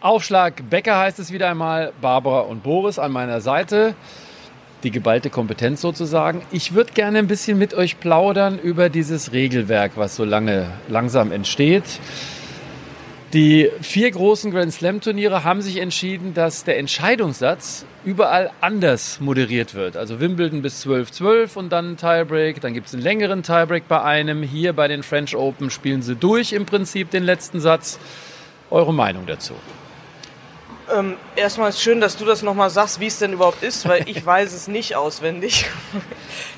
Aufschlag Becker heißt es wieder einmal. Barbara und Boris an meiner Seite. Die geballte Kompetenz sozusagen. Ich würde gerne ein bisschen mit euch plaudern über dieses Regelwerk, was so lange langsam entsteht. Die vier großen Grand Slam Turniere haben sich entschieden, dass der Entscheidungssatz überall anders moderiert wird. Also Wimbledon bis 12-12 und dann ein Tiebreak. Dann gibt es einen längeren Tiebreak bei einem. Hier bei den French Open spielen sie durch im Prinzip den letzten Satz. Eure Meinung dazu? Ähm, erstmal ist schön, dass du das nochmal sagst, wie es denn überhaupt ist, weil ich weiß es nicht auswendig.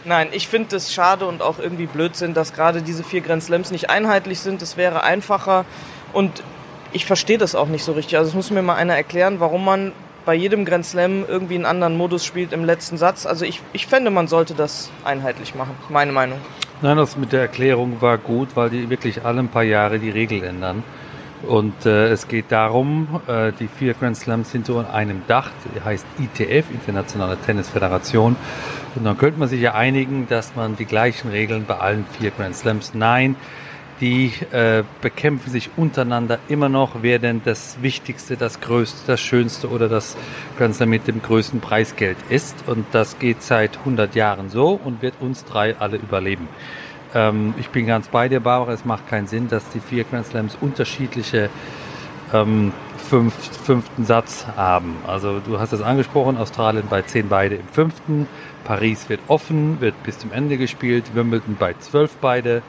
Nein, ich finde es schade und auch irgendwie Blödsinn, dass gerade diese vier Grand Slams nicht einheitlich sind. Es wäre einfacher und ich verstehe das auch nicht so richtig. Also es muss mir mal einer erklären, warum man bei jedem Grand Slam irgendwie einen anderen Modus spielt im letzten Satz. Also ich, ich fände, man sollte das einheitlich machen. Meine Meinung. Nein, das mit der Erklärung war gut, weil die wirklich alle ein paar Jahre die Regel ändern. Und äh, es geht darum, äh, die vier Grand Slams sind so an einem Dach, die heißt ITF, Internationale Tennisföderation. Und dann könnte man sich ja einigen, dass man die gleichen Regeln bei allen vier Grand Slams. Nein, die äh, bekämpfen sich untereinander immer noch, wer denn das Wichtigste, das Größte, das Schönste oder das Grand Slam mit dem größten Preisgeld ist. Und das geht seit 100 Jahren so und wird uns drei alle überleben. Ähm, ich bin ganz bei dir, Barbara. Es macht keinen Sinn, dass die vier Grand Slams unterschiedliche ähm, fünf, fünften Satz haben. Also du hast es angesprochen, Australien bei zehn beide im fünften, Paris wird offen, wird bis zum Ende gespielt, Wimbledon bei zwölf beide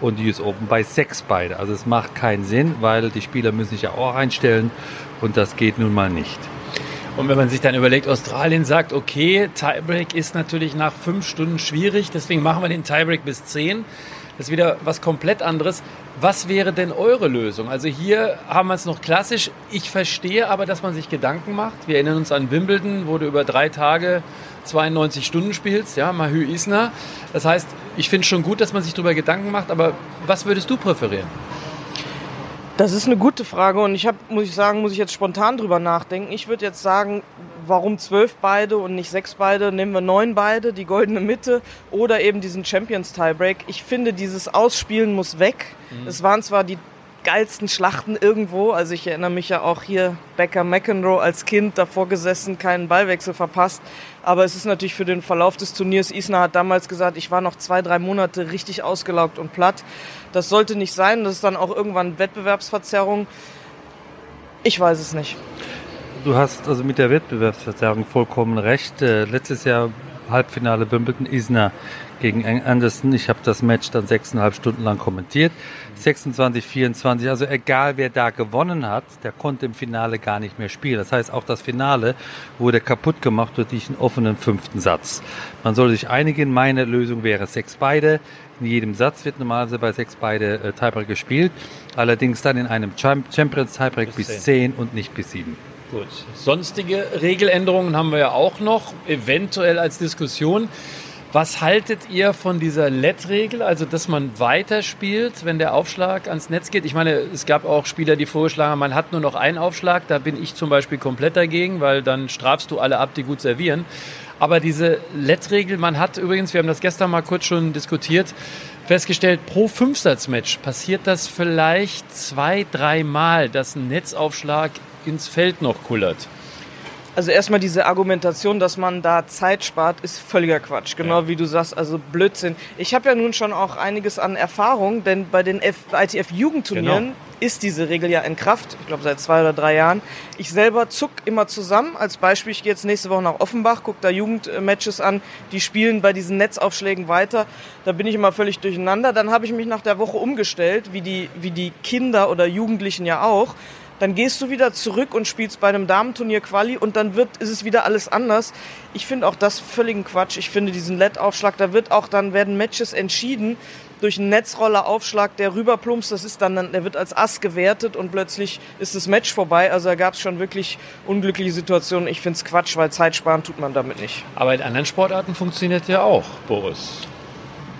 und die US Open bei sechs beide. Also es macht keinen Sinn, weil die Spieler müssen sich ja auch einstellen und das geht nun mal nicht. Und wenn man sich dann überlegt, Australien sagt, okay, Tiebreak ist natürlich nach fünf Stunden schwierig, deswegen machen wir den Tiebreak bis zehn. Das ist wieder was komplett anderes. Was wäre denn eure Lösung? Also hier haben wir es noch klassisch. Ich verstehe aber, dass man sich Gedanken macht. Wir erinnern uns an Wimbledon, wo du über drei Tage 92 Stunden spielst, ja, Mahü Isner. Das heißt, ich finde schon gut, dass man sich darüber Gedanken macht, aber was würdest du präferieren? Das ist eine gute Frage und ich habe, muss ich sagen, muss ich jetzt spontan drüber nachdenken. Ich würde jetzt sagen, warum zwölf beide und nicht sechs beide? Nehmen wir neun beide, die goldene Mitte oder eben diesen Champions Tiebreak. Ich finde, dieses Ausspielen muss weg. Mhm. Es waren zwar die geilsten Schlachten irgendwo. Also ich erinnere mich ja auch hier Becker McEnroe als Kind davor gesessen, keinen Ballwechsel verpasst. Aber es ist natürlich für den Verlauf des Turniers, Isner hat damals gesagt, ich war noch zwei, drei Monate richtig ausgelaugt und platt. Das sollte nicht sein. Das ist dann auch irgendwann Wettbewerbsverzerrung. Ich weiß es nicht. Du hast also mit der Wettbewerbsverzerrung vollkommen recht. Äh, letztes Jahr Halbfinale Wimbledon Isner gegen Anderson. Ich habe das Match dann sechseinhalb Stunden lang kommentiert. 26, 24, also egal wer da gewonnen hat, der konnte im Finale gar nicht mehr spielen. Das heißt, auch das Finale wurde kaputt gemacht durch diesen offenen fünften Satz. Man soll sich einigen, meine Lösung wäre sechs beide. In jedem Satz wird normalerweise bei sechs beide äh, Tiebreak gespielt. Allerdings dann in einem Champions Tiebreak bis, bis zehn und nicht bis sieben. Gut. Sonstige Regeländerungen haben wir ja auch noch, eventuell als Diskussion. Was haltet ihr von dieser LED-Regel, also dass man weiterspielt, wenn der Aufschlag ans Netz geht? Ich meine, es gab auch Spieler, die vorgeschlagen haben, man hat nur noch einen Aufschlag. Da bin ich zum Beispiel komplett dagegen, weil dann strafst du alle ab, die gut servieren. Aber diese LED-Regel, man hat übrigens, wir haben das gestern mal kurz schon diskutiert, festgestellt, pro Fünfsatzmatch passiert das vielleicht zwei, dreimal, dass ein Netzaufschlag ins Feld noch kullert. Also erstmal diese Argumentation, dass man da Zeit spart, ist völliger Quatsch. Genau ja. wie du sagst, also Blödsinn. Ich habe ja nun schon auch einiges an Erfahrung, denn bei den ITF-Jugendturnieren genau. ist diese Regel ja in Kraft. Ich glaube seit zwei oder drei Jahren. Ich selber zuck immer zusammen. Als Beispiel, ich gehe jetzt nächste Woche nach Offenbach, gucke da Jugendmatches an. Die spielen bei diesen Netzaufschlägen weiter. Da bin ich immer völlig durcheinander. Dann habe ich mich nach der Woche umgestellt, wie die, wie die Kinder oder Jugendlichen ja auch dann gehst du wieder zurück und spielst bei einem Damenturnier Quali und dann wird, ist es wieder alles anders. Ich finde auch das völligen Quatsch. Ich finde diesen LED-Aufschlag, da wird auch dann werden Matches entschieden durch einen Netzroller-Aufschlag, der rüberplumpst. Das ist dann, der wird als Ass gewertet und plötzlich ist das Match vorbei. Also da gab es schon wirklich unglückliche Situationen. Ich finde es Quatsch, weil Zeit sparen tut man damit nicht. Aber in anderen Sportarten funktioniert ja auch, Boris.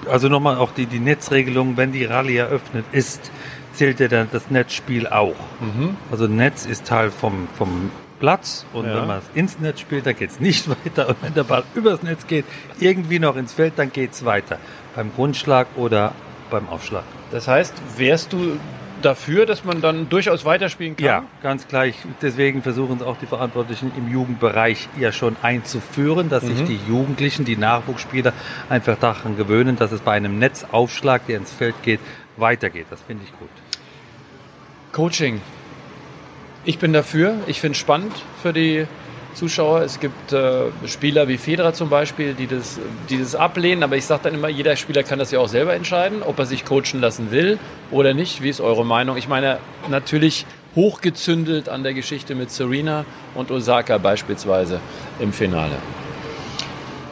Also nochmal auch die, die Netzregelung, wenn die Rallye eröffnet ist, zählt ja dann das Netzspiel auch. Mhm. Also Netz ist Teil vom, vom Platz und ja. wenn man ins Netz spielt, dann geht es nicht weiter. Und wenn der Ball übers Netz geht, irgendwie noch ins Feld, dann geht es weiter. Beim Grundschlag oder beim Aufschlag. Das heißt, wärst du dafür, dass man dann durchaus weiterspielen kann? Ja, ganz gleich. Deswegen versuchen es auch die Verantwortlichen im Jugendbereich ja schon einzuführen, dass mhm. sich die Jugendlichen, die Nachwuchsspieler einfach daran gewöhnen, dass es bei einem Netzaufschlag, der ins Feld geht, weitergeht. Das finde ich gut. Coaching. Ich bin dafür. Ich finde es spannend für die Zuschauer. Es gibt äh, Spieler wie Federer zum Beispiel, die das, die das ablehnen. Aber ich sage dann immer, jeder Spieler kann das ja auch selber entscheiden, ob er sich coachen lassen will oder nicht. Wie ist eure Meinung? Ich meine, natürlich hochgezündelt an der Geschichte mit Serena und Osaka beispielsweise im Finale.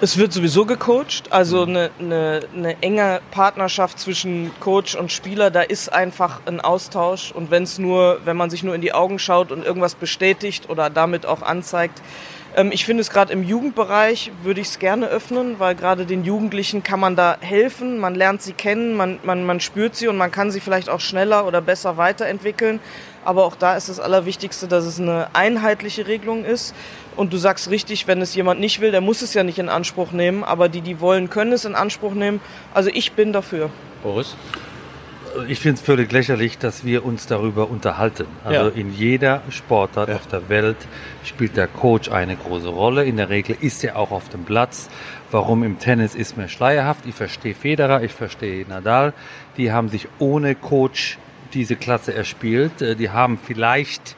Es wird sowieso gecoacht, also eine, eine, eine enge Partnerschaft zwischen Coach und Spieler, da ist einfach ein Austausch. Und wenn es nur, wenn man sich nur in die Augen schaut und irgendwas bestätigt oder damit auch anzeigt, ähm, ich finde es gerade im Jugendbereich würde ich es gerne öffnen, weil gerade den Jugendlichen kann man da helfen, man lernt sie kennen, man, man, man spürt sie und man kann sie vielleicht auch schneller oder besser weiterentwickeln. Aber auch da ist das Allerwichtigste, dass es eine einheitliche Regelung ist. Und du sagst richtig, wenn es jemand nicht will, der muss es ja nicht in Anspruch nehmen. Aber die, die wollen, können es in Anspruch nehmen. Also ich bin dafür. Boris? Ich finde es völlig lächerlich, dass wir uns darüber unterhalten. Also ja. in jeder Sportart ja. auf der Welt spielt der Coach eine große Rolle. In der Regel ist er auch auf dem Platz. Warum im Tennis ist mir schleierhaft. Ich verstehe Federer, ich verstehe Nadal. Die haben sich ohne Coach diese Klasse erspielt. Äh, die haben vielleicht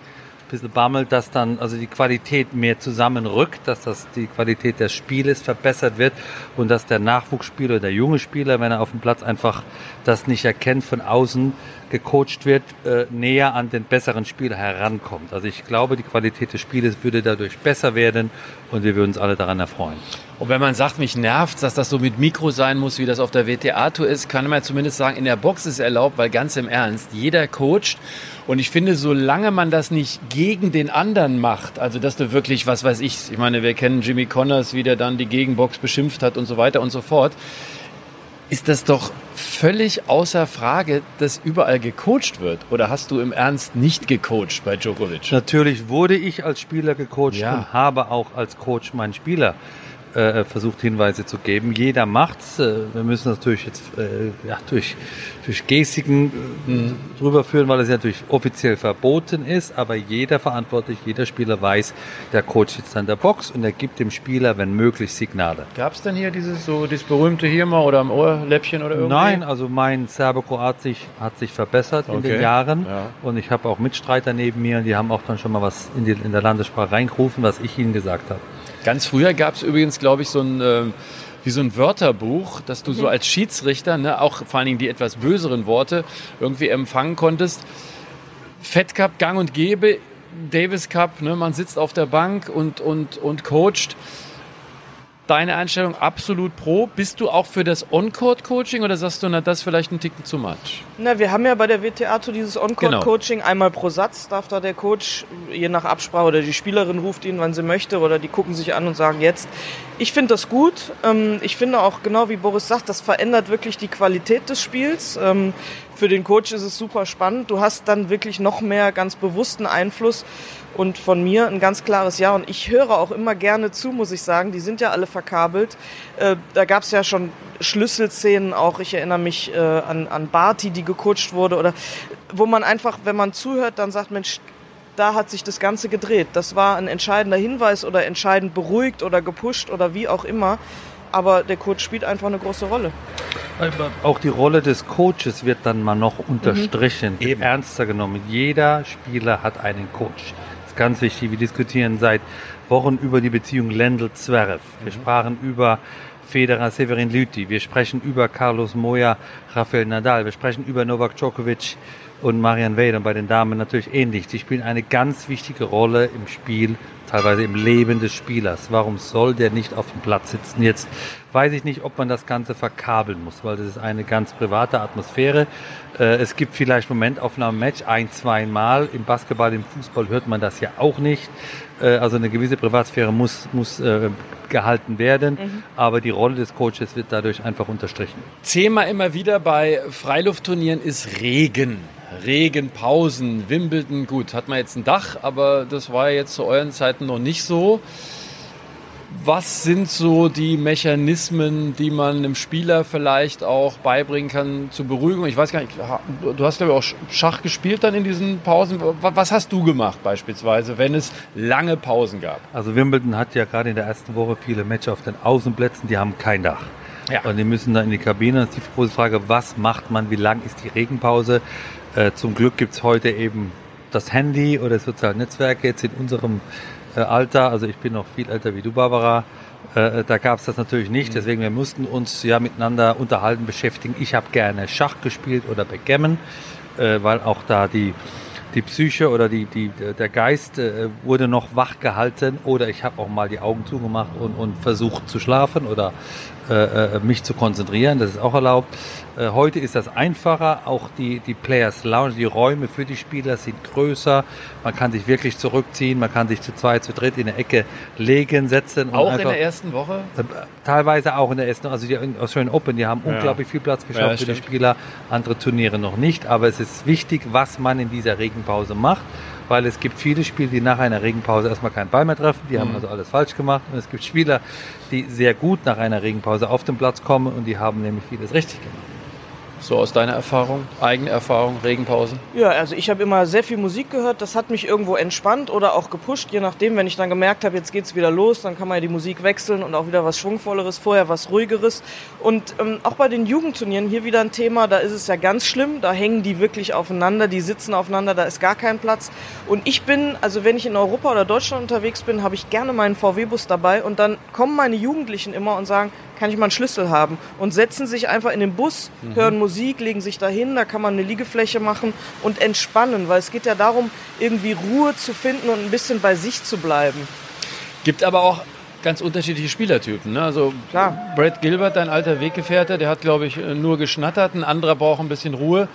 bisschen bammelt, dass dann also die Qualität mehr zusammenrückt, dass das die Qualität des Spieles verbessert wird und dass der Nachwuchsspieler, der junge Spieler, wenn er auf dem Platz einfach das nicht erkennt von außen, gecoacht wird, äh, näher an den besseren Spieler herankommt. Also ich glaube, die Qualität des Spieles würde dadurch besser werden und wir würden uns alle daran erfreuen. Und wenn man sagt, mich nervt, dass das so mit Mikro sein muss, wie das auf der WTA-Tour ist, kann man zumindest sagen, in der Box ist erlaubt, weil ganz im Ernst, jeder coacht. Und ich finde, solange man das nicht gegen den anderen macht, also dass du wirklich, was weiß ich, ich meine, wir kennen Jimmy Connors, wie der dann die Gegenbox beschimpft hat und so weiter und so fort, ist das doch völlig außer Frage, dass überall gecoacht wird. Oder hast du im Ernst nicht gecoacht bei Djokovic? Natürlich wurde ich als Spieler gecoacht ja. und habe auch als Coach meinen Spieler äh, versucht Hinweise zu geben. Jeder macht's. Äh, wir müssen das natürlich jetzt äh, ja, durch, durch Gestiken äh, mhm. drüber führen, weil es ja natürlich offiziell verboten ist. Aber jeder verantwortlich, jeder Spieler weiß, der Coach sitzt an der Box und er gibt dem Spieler, wenn möglich, Signale. Gab es denn hier dieses so dieses berühmte hier mal oder am Ohrläppchen oder irgendwas? Nein, also mein Serbo-Kroat sich, hat sich verbessert okay. in den Jahren ja. und ich habe auch Mitstreiter neben mir und die haben auch dann schon mal was in, die, in der Landessprache reingerufen, was ich ihnen gesagt habe. Ganz früher gab es übrigens, glaube ich, so ein, äh, wie so ein Wörterbuch, dass du so mhm. als Schiedsrichter, ne, auch vor allen Dingen die etwas böseren Worte irgendwie empfangen konntest. Fed Cup, Gang und Gäbe, Davis Cup, ne, man sitzt auf der Bank und, und, und coacht deine Einstellung absolut pro. Bist du auch für das On-Court-Coaching oder sagst du, na, das vielleicht ein Ticken zu much? Na, wir haben ja bei der WTA dieses On-Court-Coaching genau. einmal pro Satz darf da der Coach, je nach Absprache oder die Spielerin ruft ihn, wann sie möchte oder die gucken sich an und sagen jetzt. Ich finde das gut. Ähm, ich finde auch genau wie Boris sagt, das verändert wirklich die Qualität des Spiels. Für den Coach ist es super spannend. Du hast dann wirklich noch mehr ganz bewussten Einfluss und von mir ein ganz klares Ja. Und ich höre auch immer gerne zu, muss ich sagen. Die sind ja alle verkabelt. Äh, da gab es ja schon Schlüsselszenen auch. Ich erinnere mich äh, an, an Barty, die gecoacht wurde. Oder wo man einfach, wenn man zuhört, dann sagt, Mensch, da hat sich das Ganze gedreht. Das war ein entscheidender Hinweis oder entscheidend beruhigt oder gepusht oder wie auch immer. Aber der Coach spielt einfach eine große Rolle. Auch die Rolle des Coaches wird dann mal noch unterstrichen, mhm. ernster genommen. Jeder Spieler hat einen Coach ist ganz wichtig. Wir diskutieren seit Wochen über die Beziehung Lendl-Zverev. Wir mhm. sprachen über Federer, Severin Lüthi. Wir sprechen über Carlos Moya, Rafael Nadal. Wir sprechen über Novak Djokovic und Marian Wade. Und bei den Damen natürlich ähnlich. Die spielen eine ganz wichtige Rolle im Spiel teilweise im Leben des Spielers. Warum soll der nicht auf dem Platz sitzen? Jetzt weiß ich nicht, ob man das Ganze verkabeln muss, weil das ist eine ganz private Atmosphäre. Äh, es gibt vielleicht Momentaufnahmen Match ein, zwei Mal. Im Basketball, im Fußball hört man das ja auch nicht. Äh, also eine gewisse Privatsphäre muss, muss äh, gehalten werden, mhm. aber die Rolle des Coaches wird dadurch einfach unterstrichen. Thema immer wieder bei Freiluftturnieren ist Regen. Regenpausen, Wimbledon, gut, hat man jetzt ein Dach, aber das war jetzt zu euren Zeiten noch nicht so. Was sind so die Mechanismen, die man einem Spieler vielleicht auch beibringen kann zur Beruhigung? Ich weiß gar nicht, du hast glaube ich auch Schach gespielt dann in diesen Pausen. Was hast du gemacht beispielsweise, wenn es lange Pausen gab? Also Wimbledon hat ja gerade in der ersten Woche viele Matches auf den Außenplätzen, die haben kein Dach. Ja. Und die müssen dann in die Kabine. Das ist die große Frage, was macht man, wie lang ist die Regenpause? Äh, zum Glück gibt es heute eben das Handy oder soziale Netzwerke jetzt in unserem äh, Alter. Also ich bin noch viel älter wie du, Barbara. Äh, da gab es das natürlich nicht. Mhm. Deswegen wir mussten uns ja miteinander unterhalten, beschäftigen. Ich habe gerne Schach gespielt oder Backgammon, äh, weil auch da die die Psyche oder die, die, der Geist äh, wurde noch wach gehalten oder ich habe auch mal die Augen zugemacht und, und versucht zu schlafen oder äh, äh, mich zu konzentrieren, das ist auch erlaubt. Äh, heute ist das einfacher, auch die, die Players Lounge, die Räume für die Spieler sind größer, man kann sich wirklich zurückziehen, man kann sich zu zweit, zu dritt in der Ecke legen, setzen. Auch einfach, in der ersten Woche? Äh, teilweise auch in der ersten, also die Australian Open, die haben ja. unglaublich viel Platz geschaffen ja, für die Spieler, andere Turniere noch nicht, aber es ist wichtig, was man in dieser Regenpause macht weil es gibt viele Spieler, die nach einer Regenpause erstmal keinen Ball mehr treffen, die mhm. haben also alles falsch gemacht und es gibt Spieler, die sehr gut nach einer Regenpause auf den Platz kommen und die haben nämlich vieles richtig gemacht. So aus deiner Erfahrung, eigene Erfahrung, Regenpause? Ja, also ich habe immer sehr viel Musik gehört. Das hat mich irgendwo entspannt oder auch gepusht, je nachdem. Wenn ich dann gemerkt habe, jetzt geht es wieder los, dann kann man ja die Musik wechseln und auch wieder was Schwungvolleres, vorher was Ruhigeres. Und ähm, auch bei den Jugendturnieren hier wieder ein Thema, da ist es ja ganz schlimm. Da hängen die wirklich aufeinander, die sitzen aufeinander, da ist gar kein Platz. Und ich bin, also wenn ich in Europa oder Deutschland unterwegs bin, habe ich gerne meinen VW-Bus dabei und dann kommen meine Jugendlichen immer und sagen, kann ich mal einen Schlüssel haben und setzen sich einfach in den Bus, mhm. hören Musik, legen sich dahin, da kann man eine Liegefläche machen und entspannen, weil es geht ja darum, irgendwie Ruhe zu finden und ein bisschen bei sich zu bleiben. Gibt aber auch ganz unterschiedliche Spielertypen. Ne? Also Klar. Brad Gilbert, dein alter Weggefährte, der hat, glaube ich, nur geschnattert, ein anderer braucht ein bisschen Ruhe.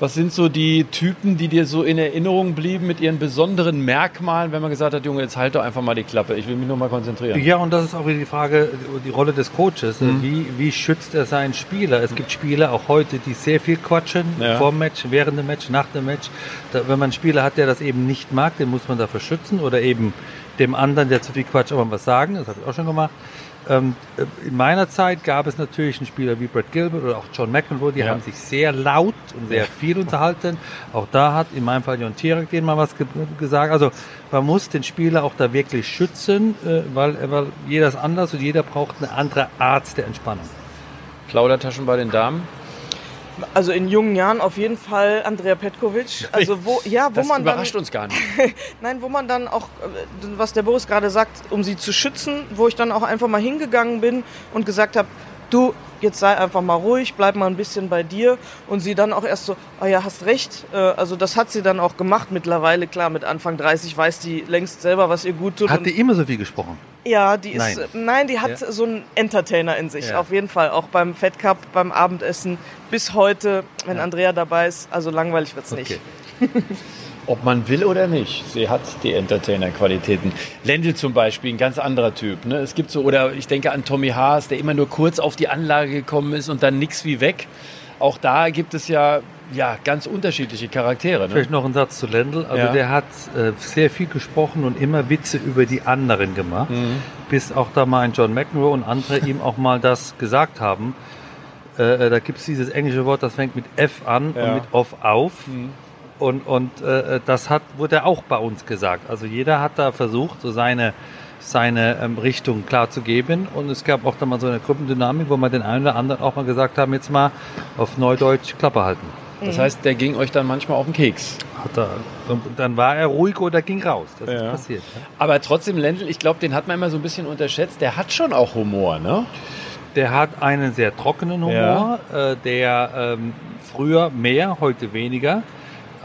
Was sind so die Typen, die dir so in Erinnerung blieben mit ihren besonderen Merkmalen, wenn man gesagt hat, Junge, jetzt halt doch einfach mal die Klappe, ich will mich nur mal konzentrieren? Ja, und das ist auch wieder die Frage, die Rolle des Coaches. Mhm. Wie, wie schützt er seinen Spieler? Es gibt Spieler auch heute, die sehr viel quatschen, ja. vor dem Match, während dem Match, nach dem Match. Da, wenn man einen Spieler hat, der das eben nicht mag, den muss man dafür schützen oder eben dem anderen, der zu viel quatscht, aber was sagen. Das habe ich auch schon gemacht. Ähm, äh, in meiner Zeit gab es natürlich einen Spieler wie Brett Gilbert oder auch John McEnroe, die ja. haben sich sehr laut und sehr viel unterhalten. Auch da hat in meinem Fall Jon Tierek denen mal was ge gesagt. Also man muss den Spieler auch da wirklich schützen, äh, weil, weil jeder ist anders und jeder braucht eine andere Art der Entspannung. Plaudertaschen bei den Damen? Also in jungen Jahren auf jeden Fall Andrea Petkovic. Also wo, ja, wo das man überrascht dann, uns gar nicht. Nein, wo man dann auch, äh, was der Boris gerade sagt, um sie zu schützen, wo ich dann auch einfach mal hingegangen bin und gesagt habe, du, jetzt sei einfach mal ruhig, bleib mal ein bisschen bei dir. Und sie dann auch erst so, ah ja, hast recht. Äh, also das hat sie dann auch gemacht mittlerweile. Klar, mit Anfang 30 weiß die längst selber, was ihr gut tut. Hat die immer so viel gesprochen? Ja, die ist, nein, nein die hat ja. so einen Entertainer in sich, ja. auf jeden Fall. Auch beim Fed Cup, beim Abendessen, bis heute, wenn ja. Andrea dabei ist. Also langweilig wird's okay. nicht. Ob man will oder nicht, sie hat die Entertainer-Qualitäten. Lendl zum Beispiel, ein ganz anderer Typ. Ne? Es gibt so, oder ich denke an Tommy Haas, der immer nur kurz auf die Anlage gekommen ist und dann nix wie weg. Auch da gibt es ja, ja ganz unterschiedliche Charaktere. Ne? Vielleicht noch ein Satz zu Lendl. Also ja. der hat äh, sehr viel gesprochen und immer Witze über die anderen gemacht, mhm. bis auch da mal ein John McEnroe und andere ihm auch mal das gesagt haben. Äh, äh da gibt es dieses englische Wort, das fängt mit F an ja. und mit off auf. Mhm. Und, und äh, das hat, wurde auch bei uns gesagt. Also jeder hat da versucht, so seine, seine ähm, Richtung klar zu geben. Und es gab auch dann mal so eine Gruppendynamik, wo man den einen oder anderen auch mal gesagt haben, jetzt mal auf Neudeutsch Klappe halten. Das heißt, der ging euch dann manchmal auf den Keks. Hat er, dann war er ruhig oder ging raus. Das ja. ist passiert. Ja. Aber trotzdem, Lendl, ich glaube, den hat man immer so ein bisschen unterschätzt. Der hat schon auch Humor, ne? Der hat einen sehr trockenen Humor, ja. äh, der ähm, früher mehr, heute weniger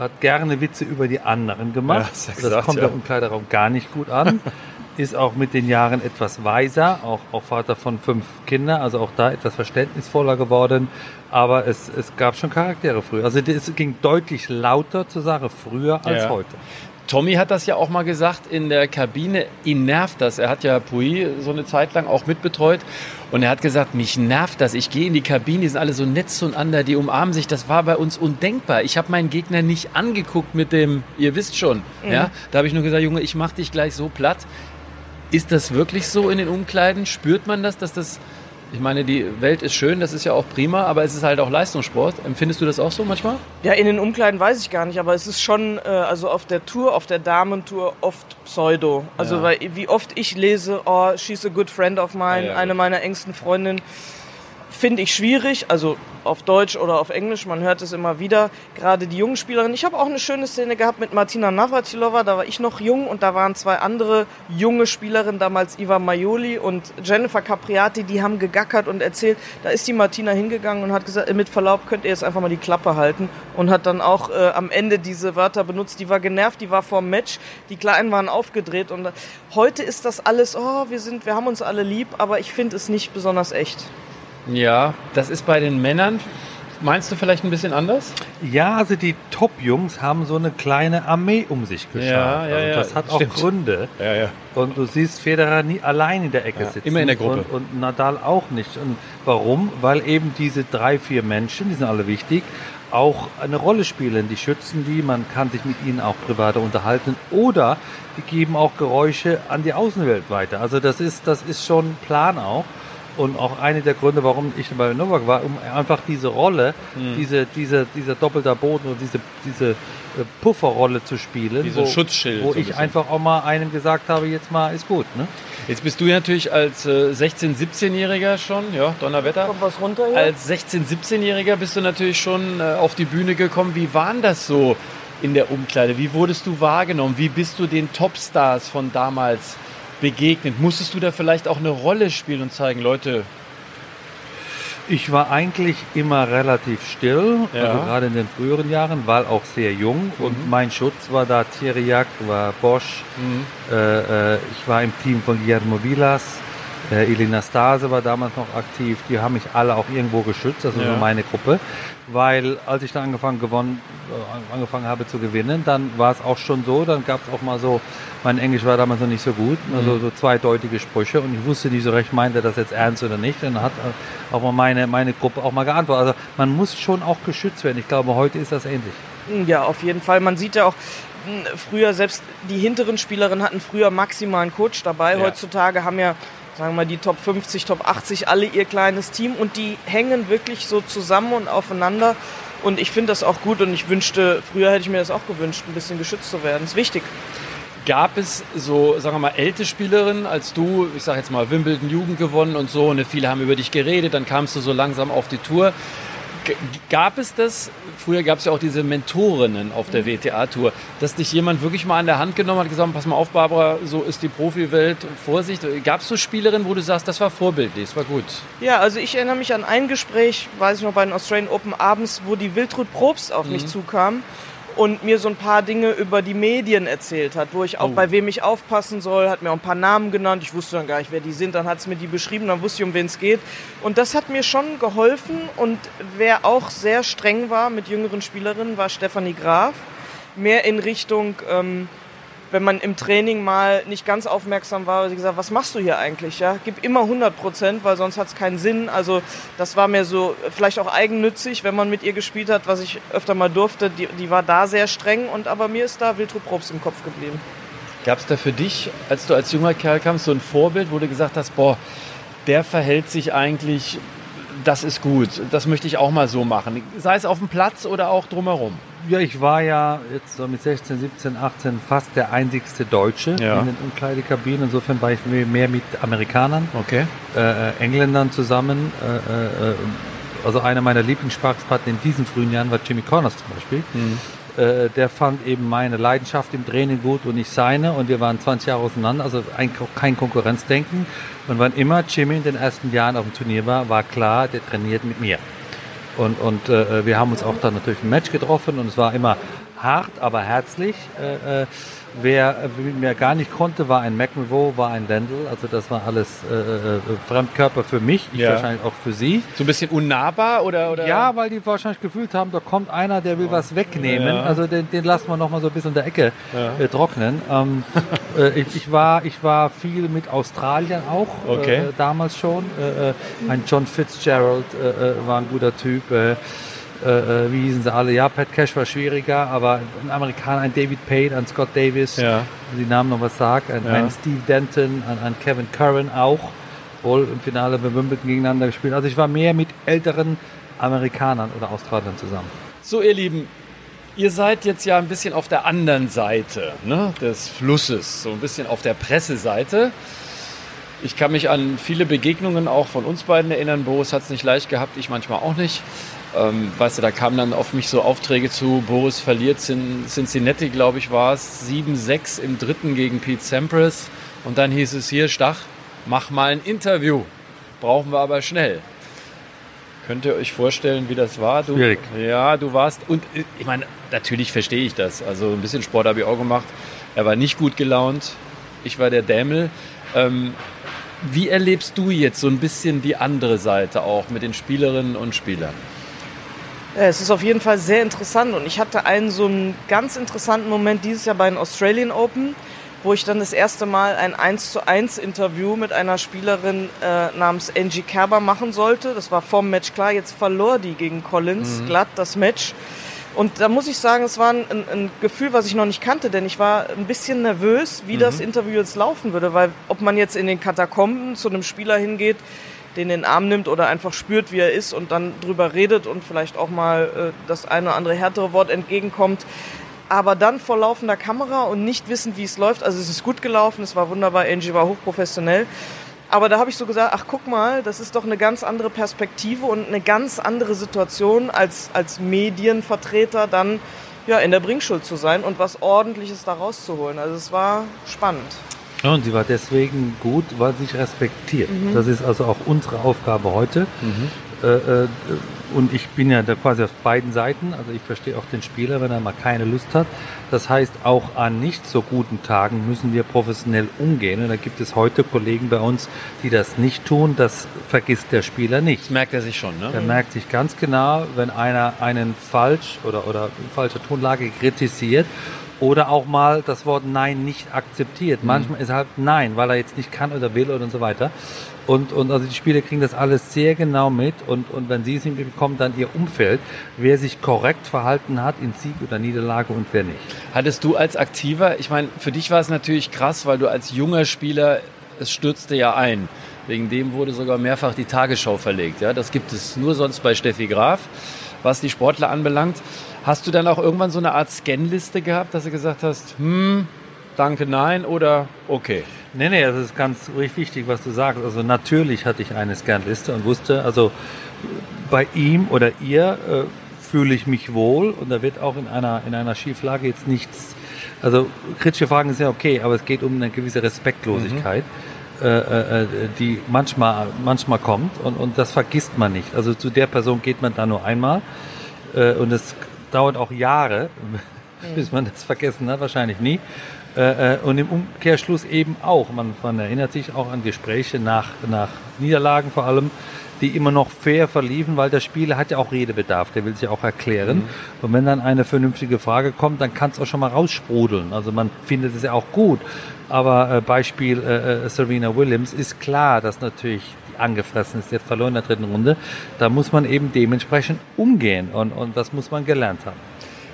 hat gerne Witze über die anderen gemacht. Ja, das, das kommt ja. im Kleiderraum gar nicht gut an. Ist auch mit den Jahren etwas weiser, auch, auch Vater von fünf Kindern, also auch da etwas verständnisvoller geworden. Aber es, es gab schon Charaktere früher. Also es ging deutlich lauter zur Sache früher als ja. heute. Tommy hat das ja auch mal gesagt in der Kabine, ihn nervt das. Er hat ja Pui so eine Zeit lang auch mitbetreut und er hat gesagt, mich nervt das. Ich gehe in die Kabine, die sind alle so nett zueinander, die umarmen sich. Das war bei uns undenkbar. Ich habe meinen Gegner nicht angeguckt mit dem, ihr wisst schon. Mhm. Ja? Da habe ich nur gesagt, Junge, ich mache dich gleich so platt. Ist das wirklich so in den Umkleiden? Spürt man das, dass das ich meine, die Welt ist schön, das ist ja auch prima, aber es ist halt auch Leistungssport. Empfindest du das auch so manchmal? Ja, in den Umkleiden weiß ich gar nicht, aber es ist schon, äh, also auf der Tour, auf der Damentour oft Pseudo. Also ja. weil, wie oft ich lese, oh, she's a good friend of mine, ja, ja, eine meiner engsten Freundinnen finde ich schwierig, also auf Deutsch oder auf Englisch, man hört es immer wieder, gerade die jungen Spielerinnen. Ich habe auch eine schöne Szene gehabt mit Martina Navratilova, da war ich noch jung und da waren zwei andere junge Spielerinnen, damals Iva Maioli und Jennifer Capriati, die haben gegackert und erzählt, da ist die Martina hingegangen und hat gesagt, mit Verlaub könnt ihr jetzt einfach mal die Klappe halten und hat dann auch äh, am Ende diese Wörter benutzt, die war genervt, die war vor dem Match, die Kleinen waren aufgedreht und heute ist das alles, oh, wir sind, wir haben uns alle lieb, aber ich finde es nicht besonders echt. Ja, das ist bei den Männern. Meinst du vielleicht ein bisschen anders? Ja, also die Top-Jungs haben so eine kleine Armee um sich geschaut. Ja, ja, also ja, das hat stimmt. auch Gründe. Ja, ja. Und du siehst Federer nie allein in der Ecke ja, sitzen. Immer in der Gruppe. Und, und, Nadal auch nicht. Und warum? Weil eben diese drei, vier Menschen, die sind alle wichtig, auch eine Rolle spielen. Die schützen die, man kann sich mit ihnen auch privat unterhalten oder die geben auch Geräusche an die Außenwelt weiter. Also das ist, das ist schon Plan auch. Und auch einer der Gründe, warum ich bei Novak war, um einfach diese Rolle, mhm. diese, diese, dieser doppelter Boden und diese, diese äh, Pufferrolle zu spielen. Wie so ein Schutzschild. Wo so ich einfach auch mal einem gesagt habe, jetzt mal ist gut. Ne? Jetzt bist du natürlich als äh, 16-, 17-Jähriger schon, ja, Donnerwetter. Kommt was runter hier? Als 16-, 17-Jähriger bist du natürlich schon äh, auf die Bühne gekommen. Wie war denn das so in der Umkleide? Wie wurdest du wahrgenommen? Wie bist du den Topstars von damals begegnet? Musstest du da vielleicht auch eine Rolle spielen und zeigen, Leute? Ich war eigentlich immer relativ still, ja. also gerade in den früheren Jahren, weil auch sehr jung mhm. und mein Schutz war da Thierry war Bosch, mhm. äh, äh, ich war im Team von Guillermo Vilas, äh, Elena Stase war damals noch aktiv, die haben mich alle auch irgendwo geschützt, also ja. meine Gruppe weil als ich dann angefangen, gewonnen, äh, angefangen habe zu gewinnen, dann war es auch schon so, dann gab es auch mal so, mein Englisch war damals noch nicht so gut, also so zweideutige Sprüche und ich wusste nicht so recht, meinte er das jetzt ernst oder nicht. Und dann hat auch mal meine, meine Gruppe auch mal geantwortet. Also man muss schon auch geschützt werden. Ich glaube, heute ist das ähnlich. Ja, auf jeden Fall. Man sieht ja auch, hm, früher, selbst die hinteren Spielerinnen hatten früher maximal einen Coach dabei. Ja. Heutzutage haben ja sagen wir die Top 50, Top 80 alle ihr kleines Team und die hängen wirklich so zusammen und aufeinander. Und ich finde das auch gut und ich wünschte, früher hätte ich mir das auch gewünscht, ein bisschen geschützt zu werden. Ist wichtig. Gab es so, sagen wir mal, ältere Spielerinnen als du, ich sage jetzt mal Wimbledon Jugend gewonnen und so, und viele haben über dich geredet, dann kamst du so langsam auf die Tour. Gab es das, früher gab es ja auch diese Mentorinnen auf der mhm. WTA-Tour, dass dich jemand wirklich mal an der Hand genommen hat und gesagt, pass mal auf, Barbara, so ist die Profiwelt, Vorsicht. Gab es so Spielerinnen, wo du sagst, das war vorbildlich, das war gut? Ja, also ich erinnere mich an ein Gespräch, weiß ich noch, bei den Australian Open abends, wo die Wiltrud Probst auf mhm. mich zukam und mir so ein paar Dinge über die Medien erzählt hat, wo ich auch oh. bei wem ich aufpassen soll, hat mir auch ein paar Namen genannt. Ich wusste dann gar nicht, wer die sind. Dann hat es mir die beschrieben, dann wusste ich, um wen es geht. Und das hat mir schon geholfen. Und wer auch sehr streng war mit jüngeren Spielerinnen, war Stefanie Graf. Mehr in Richtung, ähm, wenn man im Training mal nicht ganz aufmerksam war, sie gesagt, was machst du hier eigentlich? Ja? Gib immer 100 Prozent, weil sonst hat es keinen Sinn. Also das war mir so vielleicht auch eigennützig, wenn man mit ihr gespielt hat, was ich öfter mal durfte. Die, die war da sehr streng und aber mir ist da Wiltrud Probst im Kopf geblieben. Gab es da für dich, als du als junger Kerl kamst, so ein Vorbild, wo du gesagt hast, boah, der verhält sich eigentlich, das ist gut, das möchte ich auch mal so machen. Sei es auf dem Platz oder auch drumherum. Ja, ich war ja jetzt so mit 16, 17, 18 fast der einzigste Deutsche ja. in den Umkleidekabinen. Insofern war ich mehr mit Amerikanern, okay. äh, äh Engländern zusammen. Äh, äh, also einer meiner Lieblingssparkspartner in diesen frühen Jahren war Jimmy Connors zum Beispiel. Mhm. Äh, der fand eben meine Leidenschaft im Training gut und ich seine und wir waren 20 Jahre auseinander, also ein, kein Konkurrenzdenken. Und wann immer Jimmy in den ersten Jahren auf dem Turnier war, war klar, der trainiert mit mir. Und, und äh, wir haben uns auch dann natürlich ein Match getroffen und es war immer hart, aber herzlich. Äh, äh Wer mit mir gar nicht konnte, war ein McEnroe, war ein Lendl. Also das war alles äh, äh, Fremdkörper für mich, ich ja. wahrscheinlich auch für sie. So ein bisschen unnahbar oder, oder? Ja, weil die wahrscheinlich gefühlt haben, da kommt einer, der will oh. was wegnehmen. Ja. Also den, den lassen wir noch mal so ein bisschen in der Ecke ja. äh, trocknen. Ähm, äh, ich, ich, war, ich war viel mit Australien auch, okay. Äh, damals schon. Äh, ein John Fitzgerald war ein guter Typ. Äh, äh, wie hießen sie alle? Ja, Pat Cash war schwieriger, aber ein Amerikaner, ein David Payne, ein Scott Davis, Ja. die Namen noch was sagt, ein, Ja. ein Steve Denton, ein, ein Kevin Curran auch, wohl im Finale bei Wimbledon gegeneinander gespielt. Also ich war mehr mit älteren Amerikanern oder Australiern zusammen. So, ihr Lieben, ihr seid jetzt ja ein bisschen auf der anderen Seite ne, des Flusses, so ein bisschen auf der Presseseite. Ich kann mich an viele Begegnungen auch von uns beiden erinnern. Boris hat es nicht leicht gehabt, ich manchmal auch nicht. Ähm, weißt du, da kamen dann auf mich so Aufträge zu, Boris verliert Cin- Cincinnati, glaube ich, war es, 7-6 im dritten gegen Pete Sampras. Und dann hieß es hier, Stach, mach mal ein Interview. Brauchen wir aber schnell. Könnt ihr euch vorstellen, wie das war? Du, Schwierig. Ja, du warst. Und äh, ich meine, natürlich verstehe ich das. Also ein bisschen Sport habe ich auch gemacht. Er war nicht gut gelaunt. Ich war der Dämel. Ähm, wie erlebst du jetzt so ein bisschen die andere Seite auch mit den Spielerinnen und Spielern? Ja, es ist auf jeden Fall sehr interessant und ich hatte einen so einen ganz interessanten Moment dieses Jahr bei den Australian Open, wo ich dann das erste Mal ein 1 zu 1 Interview mit einer Spielerin äh, namens Angie Kerber machen sollte. Das war vorm Match klar, jetzt verlor die gegen Collins glatt das Match. Und da muss ich sagen, es war ein, ein, ein Gefühl, was ich noch nicht kannte, denn ich war ein bisschen nervös, wie das Interview jetzt laufen würde, weil ob man jetzt in den Katakomben zu einem Spieler hingeht, den in den Arm nimmt oder einfach spürt, wie er ist und dann drüber redet und vielleicht auch mal äh, das eine oder andere härtere Wort entgegenkommt. Aber dann vor laufender Kamera und nicht wissen, wie es läuft. Also es ist gut gelaufen, es war wunderbar, Angie war hochprofessionell. Aber da habe ich so gesagt, ach guck mal, das ist doch eine ganz andere Perspektive und eine ganz andere Situation als, als Medienvertreter dann ja, in der Bringschuld zu sein und was Ordentliches da rauszuholen. Also es war spannend. Ja, und sie war deswegen gut, weil sie sich respektiert. Das ist also auch unsere Aufgabe heute. Äh, äh, und ich bin ja da quasi auf beiden Seiten. Also ich verstehe auch den Spieler, wenn er mal keine Lust hat. Das heißt, auch an nicht so guten Tagen müssen wir professionell umgehen. Und da gibt es heute Kollegen bei uns, die das nicht tun. Das vergisst der Spieler nicht. Das merkt er sich schon, ne? Er merkt sich ganz genau, wenn einer einen falsch oder, oder falsche Tonlage kritisiert oder auch mal das Wort Nein nicht akzeptiert. Manchmal ist halt Nein, weil er jetzt nicht kann oder will oder und so weiter. Und, und also die Spieler kriegen das alles sehr genau mit und, und wenn sie es hinbekommen, dann ihr Umfeld, wer sich korrekt verhalten hat in Sieg oder Niederlage und wer nicht. Hattest du als Aktiver, ich meine, für dich war es natürlich krass, weil du als junger Spieler, es stürzte ja ein. Wegen dem wurde sogar mehrfach die Tagesschau verlegt. Ja? Das gibt es nur sonst bei Steffi Graf, was die Sportler anbelangt. Hast du dann auch irgendwann so eine Art Scanliste gehabt, dass du gesagt hast, hm, danke, nein oder okay? Nee, nee, das ist ganz richtig wichtig, was du sagst. Also natürlich hatte ich eine Scanliste und wusste, also bei ihm oder ihr äh, fühle ich mich wohl und da wird auch in einer, in einer Schieflage jetzt nichts, also kritische Fragen sind ja okay, aber es geht um eine gewisse Respektlosigkeit. Äh, äh, äh, die manchmal, manchmal kommt und, und das vergisst man nicht. Also zu der Person geht man da nur einmal äh, und es dauert auch Jahre, bis man das vergessen hat, wahrscheinlich nie. Äh, äh, und im Umkehrschluss eben auch. Man, man erinnert sich auch an Gespräche nach, nach Niederlagen vor allem, die immer noch fair verliefen, weil der Spieler hat ja auch Redebedarf, der will sich auch erklären. Und wenn dann eine vernünftige Frage kommt, dann kann es auch schon mal raussprudeln. Also man findet es ja auch gut. Aber äh, Beispiel äh, äh, Serena Williams ist klar, dass natürlich angefressen ist, hat verloren in der dritten Runde. Da muss man eben dementsprechend umgehen und, und das muss man gelernt haben.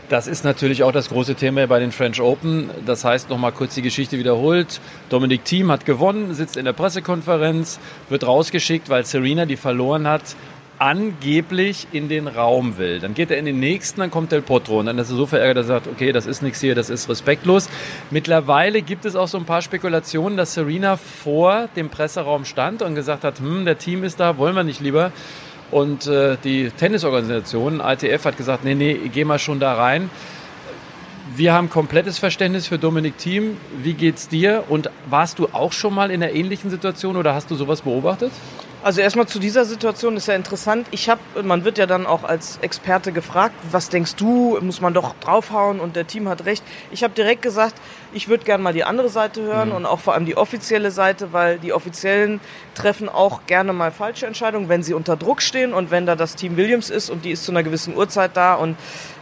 Das ist natürlich auch das große Thema bei den French Open. Das heißt, nochmal kurz die Geschichte wiederholt. Dominik Thiem hat gewonnen, sitzt in der Pressekonferenz, wird rausgeschickt, weil Serena, die verloren hat, angeblich in den Raum will. Dann geht er in den nächsten, dann kommt Del Potro und dann ist er so verärgert, dass er sagt, okay, das ist nichts hier, das ist respektlos. Mittlerweile gibt es auch so ein paar Spekulationen, dass Serena vor dem Presseraum stand und gesagt hat, hm, der Team ist da, wollen wir nicht lieber. Und äh, die Tennisorganisation, ITF, hat gesagt, nee, nee, geh mal schon da rein. Wir haben komplettes Verständnis für Dominik Thiem. Wie geht's dir? Und warst du auch schon mal in einer ähnlichen Situation oder hast du sowas beobachtet? Also erstmal zu dieser Situation ist ja interessant. Ich habe, man wird ja dann auch als Experte gefragt, was denkst du, muss man doch draufhauen und der Team hat recht. Ich habe direkt gesagt, ich würde gerne mal die andere Seite hören und auch vor allem die offizielle Seite, weil die Offiziellen treffen auch gerne mal falsche Entscheidungen, wenn sie unter Druck stehen und wenn da das Team Williams ist und die ist zu einer gewissen Uhrzeit da und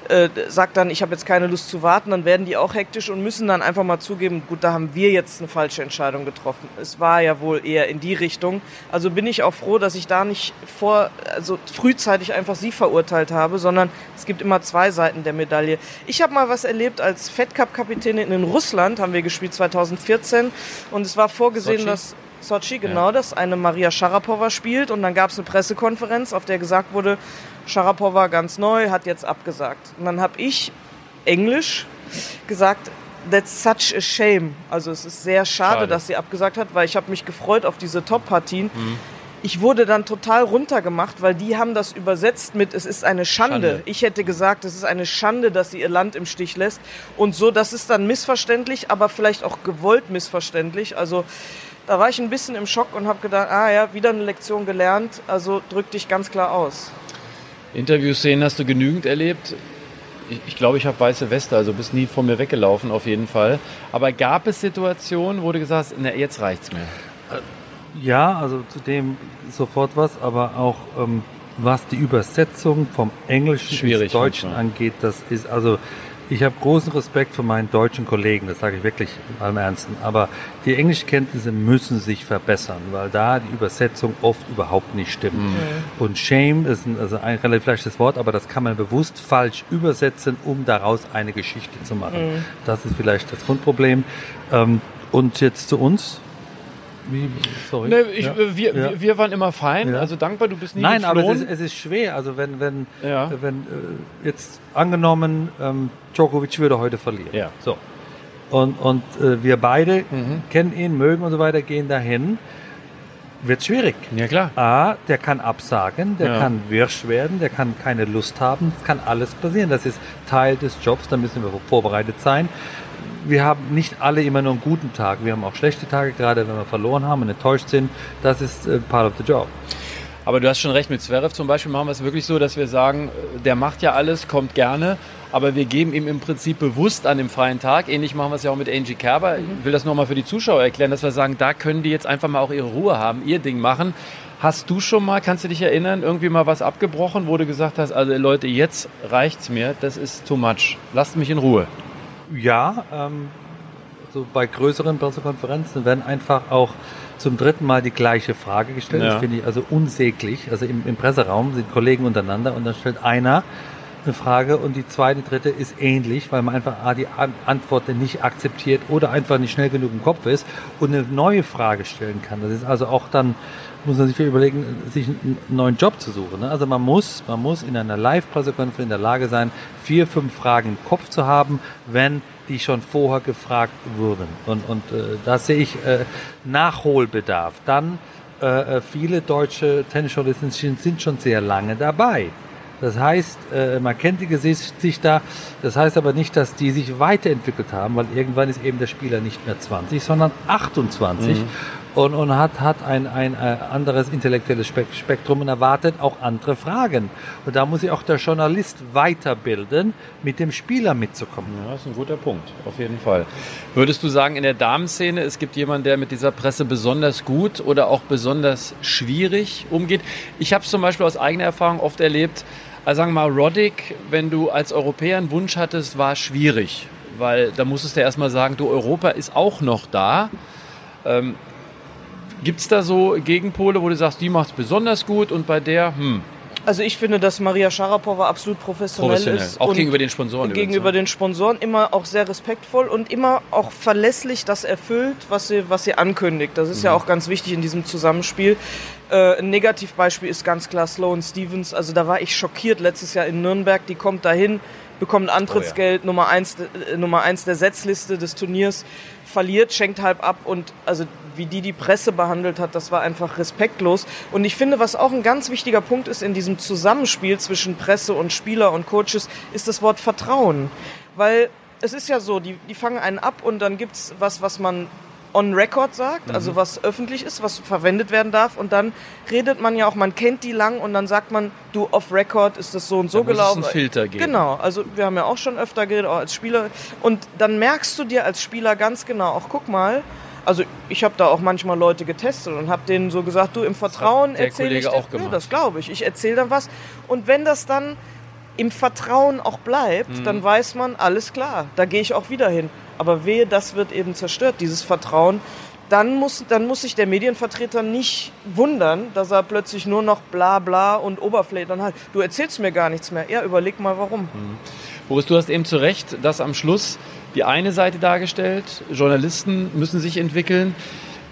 äh, sagt dann, ich habe jetzt keine Lust zu warten, dann werden die auch hektisch und müssen dann einfach mal zugeben, gut, da haben wir jetzt eine falsche Entscheidung getroffen. Es war ja wohl eher in die Richtung. Also bin ich auch froh, dass ich da nicht vor, also frühzeitig einfach sie verurteilt habe, sondern es gibt immer zwei Seiten der Medaille. Ich habe mal was erlebt als Fed Cup Kapitänin in Russland, haben wir gespielt 2014 und es war vorgesehen, Sochi? dass Sochi, genau, dass eine Maria Sharapova spielt und dann gab es eine Pressekonferenz, auf der gesagt wurde, Sharapova ganz neu, hat jetzt abgesagt. Und dann habe ich Englisch gesagt, that's such a shame. Also es ist sehr schade, Schade. dass sie abgesagt hat, weil ich habe mich gefreut auf diese Top-Partien. Ich wurde dann total runtergemacht, weil die haben das übersetzt mit, es ist eine Schande. Schande. Ich hätte gesagt, es ist eine Schande, dass sie ihr Land im Stich lässt. Und so, das ist dann missverständlich, aber vielleicht auch gewollt missverständlich. Also da war ich ein bisschen im Schock und habe gedacht, ah ja, wieder eine Lektion gelernt. Also drück dich ganz klar aus. Interviewszenen hast du genügend erlebt. Ich, ich glaube, ich habe weiße Weste, also bist nie von mir weggelaufen auf jeden Fall. Aber gab es Situationen, wo du gesagt hast, na, jetzt reicht's mir? Ja, also zu dem sofort was, aber auch ähm, was die Übersetzung vom Englischen Schwierig ins Deutschen manchmal. angeht, das ist also ich habe großen Respekt für meinen deutschen Kollegen, das sage ich wirklich in allem Ernsten. Aber die Englischkenntnisse müssen sich verbessern, weil da die Übersetzung oft überhaupt nicht stimmt. Und Shame ist ein, also ein relativ leichtes Wort, aber das kann man bewusst falsch übersetzen, um daraus eine Geschichte zu machen. Das ist vielleicht das Grundproblem. Ähm, und jetzt zu uns. Wie, sorry. Nee, ich, Ja. äh, wir, Ja. wir, wir waren immer fein, Ja. also dankbar, du bist nie Nein, aber es geflohen. ist, es ist schwer. Also wenn, wenn, Ja. wenn äh, jetzt angenommen, ähm, Djokovic würde heute verlieren. Ja. So. Und, und äh, wir beide kennen ihn, mögen und so weiter, gehen dahin. Wird schwierig. ja klar. A, der kann absagen, der Ja. kann wirsch werden, der kann keine Lust haben. Das kann alles passieren. Das ist Teil des Jobs, da müssen wir vorbereitet sein. Wir haben nicht alle immer nur einen guten Tag. Wir haben auch schlechte Tage, gerade wenn wir verloren haben und enttäuscht sind. Das ist äh, part of the job. Aber du hast schon recht, mit Zverev zum Beispiel machen wir es wirklich so, dass wir sagen, äh, der macht ja alles, kommt gerne, aber wir geben ihm im Prinzip bewusst an dem freien Tag. Ähnlich machen wir es ja auch mit Angie Kerber. Ich will das nochmal für die Zuschauer erklären, dass wir sagen, da können die jetzt einfach mal auch ihre Ruhe haben, ihr Ding machen. Hast du schon mal, kannst du dich erinnern, irgendwie mal was abgebrochen, wo du gesagt hast, also Leute, jetzt reicht's mir, das ist too much. Lasst mich in Ruhe. Ja, ähm, so bei größeren Pressekonferenzen werden einfach auch zum dritten Mal die gleiche Frage gestellt. Ja. Das finde ich also unsäglich. Also im, im Presseraum sind Kollegen untereinander und dann stellt einer eine Frage und die zweite, dritte ist ähnlich, weil man einfach A, die An Antwort nicht akzeptiert oder einfach nicht schnell genug im Kopf ist und eine neue Frage stellen kann. Das ist also auch dann, muss man sich viel überlegen, sich einen neuen Job zu suchen. Ne? Also man muss, man muss in einer Live-Pressekonferenz in der Lage sein, vier, fünf Fragen im Kopf zu haben, wenn die schon vorher gefragt wurden. Und, und äh, da sehe ich äh, Nachholbedarf. Dann äh, äh, viele deutsche Tennisjournalisten sind schon sehr lange dabei. Das heißt, äh, man kennt die Gesichter, das heißt aber nicht, dass die sich weiterentwickelt haben, weil irgendwann ist eben der Spieler nicht mehr 20, sondern 28 und, und hat, hat ein, ein äh, anderes intellektuelles Spek- Spektrum und erwartet auch andere Fragen. Und da muss sich auch der Journalist weiterbilden, mit dem Spieler mitzukommen. Ja, das ist ein guter Punkt, auf jeden Fall. Würdest du sagen, in der Damenszene, es gibt jemanden, der mit dieser Presse besonders gut oder auch besonders schwierig umgeht? Ich habe es zum Beispiel aus eigener Erfahrung oft erlebt, also sagen wir mal, Roddick, wenn du als Europäer einen Wunsch hattest, war schwierig. Weil da musstest du erstmal sagen, du, Europa ist auch noch da. Ähm, Gibt es da so Gegenpole, wo du sagst, die macht es besonders gut und bei der, hm, Also ich finde, dass Maria Sharapova absolut professionell, professionell. ist. Auch gegenüber den Sponsoren. gegenüber übrigens, ne? den Sponsoren immer auch sehr respektvoll und immer auch verlässlich das erfüllt, was sie, was sie ankündigt. Das ist ja Mhm. auch ganz wichtig in diesem Zusammenspiel. Äh, ein Negativbeispiel ist ganz klar Sloan Stevens. Also da war ich schockiert letztes Jahr in Nürnberg. Die kommt dahin, bekommt Antrittsgeld, Nummer, eins, äh, Nummer eins der Setzliste des Turniers, verliert, schenkt halb ab und also wie die die Presse behandelt hat, das war einfach respektlos. Und ich finde, was auch ein ganz wichtiger Punkt ist in diesem Zusammenspiel zwischen Presse und Spieler und Coaches, ist das Wort Vertrauen. Weil es ist ja so, die, die fangen einen ab und dann gibt's was, was man on record sagt, Mhm. also was öffentlich ist, was verwendet werden darf. Und dann redet man ja auch, man kennt die lang und dann sagt man, du off record ist das so und so Da muss es gelaufen. einen Filter geben. Genau, also wir haben ja auch schon öfter geredet, auch als Spieler. Und dann merkst du dir als Spieler ganz genau, auch guck mal, also ich habe da auch manchmal Leute getestet und habe denen so gesagt, du im Vertrauen der erzähl Kollege ich auch gemacht. Ja, das glaube ich. Ich erzähle dann was. Und wenn das dann im Vertrauen auch bleibt, mhm. dann weiß man, alles klar, da gehe ich auch wieder hin. Aber wehe, das wird eben zerstört, dieses Vertrauen. Dann muss, dann muss sich der Medienvertreter nicht wundern, dass er plötzlich nur noch bla bla und Oberfläche dann halt, du erzählst mir gar nichts mehr. Ja, überleg mal warum. Mhm. Boris, du hast eben zu Recht das am Schluss die eine Seite dargestellt. Journalisten müssen sich entwickeln.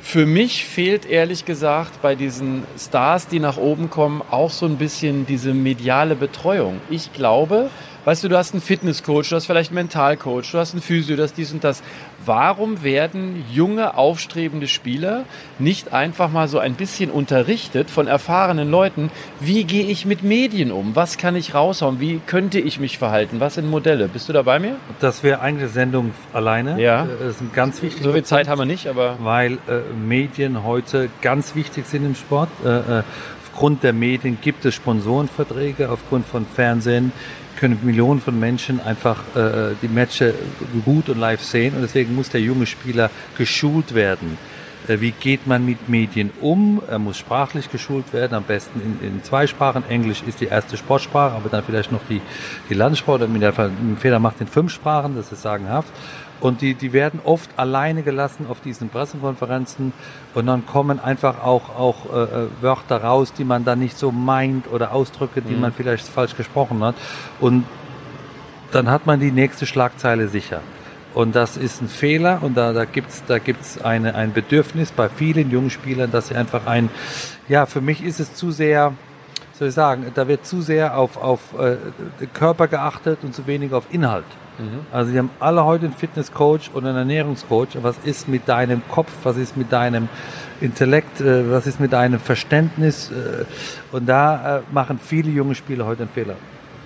Für mich fehlt ehrlich gesagt bei diesen Stars, die nach oben kommen, auch so ein bisschen diese mediale Betreuung. Ich glaube, weißt du, du hast einen Fitnesscoach, du hast vielleicht einen Mentalcoach, du hast einen Physio, das dies und das. Warum werden junge, aufstrebende Spieler nicht einfach mal so ein bisschen unterrichtet von erfahrenen Leuten, wie gehe ich mit Medien um? Was kann ich raushauen? Wie könnte ich mich verhalten? Was sind Modelle? Bist du da bei mir? Das wäre eigentlich eine Sendung alleine. Ja. Äh, das ist ein ganz wichtig. So viel Zeit haben wir nicht, aber. Weil äh, Medien heute ganz wichtig sind im Sport. Äh, äh aufgrund der Medien gibt es Sponsorenverträge, aufgrund von Fernsehen können Millionen von Menschen einfach äh, die Matches gut und live sehen und deswegen muss der junge Spieler geschult werden. Äh, wie geht man mit Medien um? Er muss sprachlich geschult werden, am besten in, in zwei Sprachen. Englisch ist die erste Sportsprache, aber dann vielleicht noch die, die Landessprache. Mit der Fehler macht in fünf Sprachen, das ist sagenhaft. Und die, die werden oft alleine gelassen auf diesen Pressekonferenzen und dann kommen einfach auch, auch äh, äh, Wörter raus, die man dann nicht so meint oder Ausdrücke, die mhm. man vielleicht falsch gesprochen hat. Und dann hat man die nächste Schlagzeile sicher. Und das ist ein Fehler und da, da gibt's da gibt's eine, ein Bedürfnis bei vielen jungen Spielern, dass sie einfach ein, ja, für mich ist es zu sehr, soll ich sagen, da wird zu sehr auf, auf äh, Körper geachtet und zu wenig auf Inhalt. Mhm. Also die haben alle heute einen Fitnesscoach und einen Ernährungscoach. Was ist mit deinem Kopf? Was ist mit deinem Intellekt? Äh, was ist mit deinem Verständnis? Äh, und da äh, machen viele junge Spieler heute einen Fehler.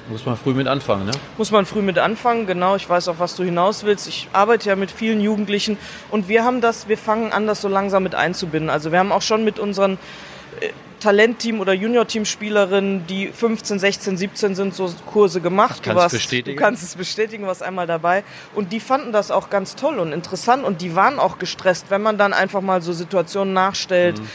Muss man früh mit anfangen, ne? Muss man früh mit anfangen, genau. Ich weiß auch, was du hinaus willst. Ich arbeite ja mit vielen Jugendlichen und wir haben das, wir fangen an, das so langsam mit einzubinden. Also wir haben auch schon mit unseren Talentteam oder Junior-Team-Spielerinnen, die 15, 16, 17 sind, so Kurse gemacht. Du, warst, bestätigen. du kannst es bestätigen, warst einmal dabei. Und die fanden das auch ganz toll und interessant und die waren auch gestresst, wenn man dann einfach mal so Situationen nachstellt. Mhm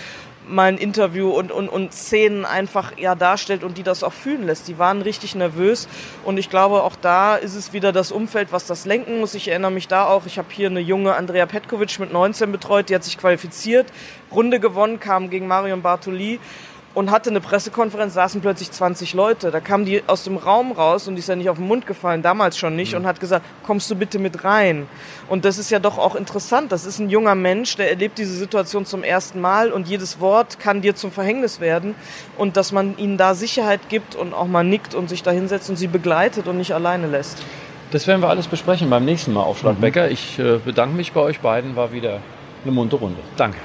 mal ein Interview und, und, und Szenen einfach ja darstellt und die das auch fühlen lässt. Die waren richtig nervös und ich glaube, auch da ist es wieder das Umfeld, was das lenken muss. Ich erinnere mich da auch, ich habe hier eine junge Andrea Petkovic mit 19 betreut, die hat sich qualifiziert, Runde gewonnen, kam gegen Marion Bartoli und hatte eine Pressekonferenz, saßen plötzlich 20 Leute. Da kam die aus dem Raum raus und die ist ja nicht auf den Mund gefallen, damals schon nicht, mhm. und hat gesagt, kommst du bitte mit rein? Und das ist ja doch auch interessant. Das ist ein junger Mensch, der erlebt diese Situation zum ersten Mal und jedes Wort kann dir zum Verhängnis werden. Und dass man ihnen da Sicherheit gibt und auch mal nickt und sich da hinsetzt und sie begleitet und nicht alleine lässt. Das werden wir alles besprechen beim nächsten Mal auf Schlagbecker. Mhm. Ich äh, bedanke mich bei euch beiden, war wieder eine muntere Runde. Danke.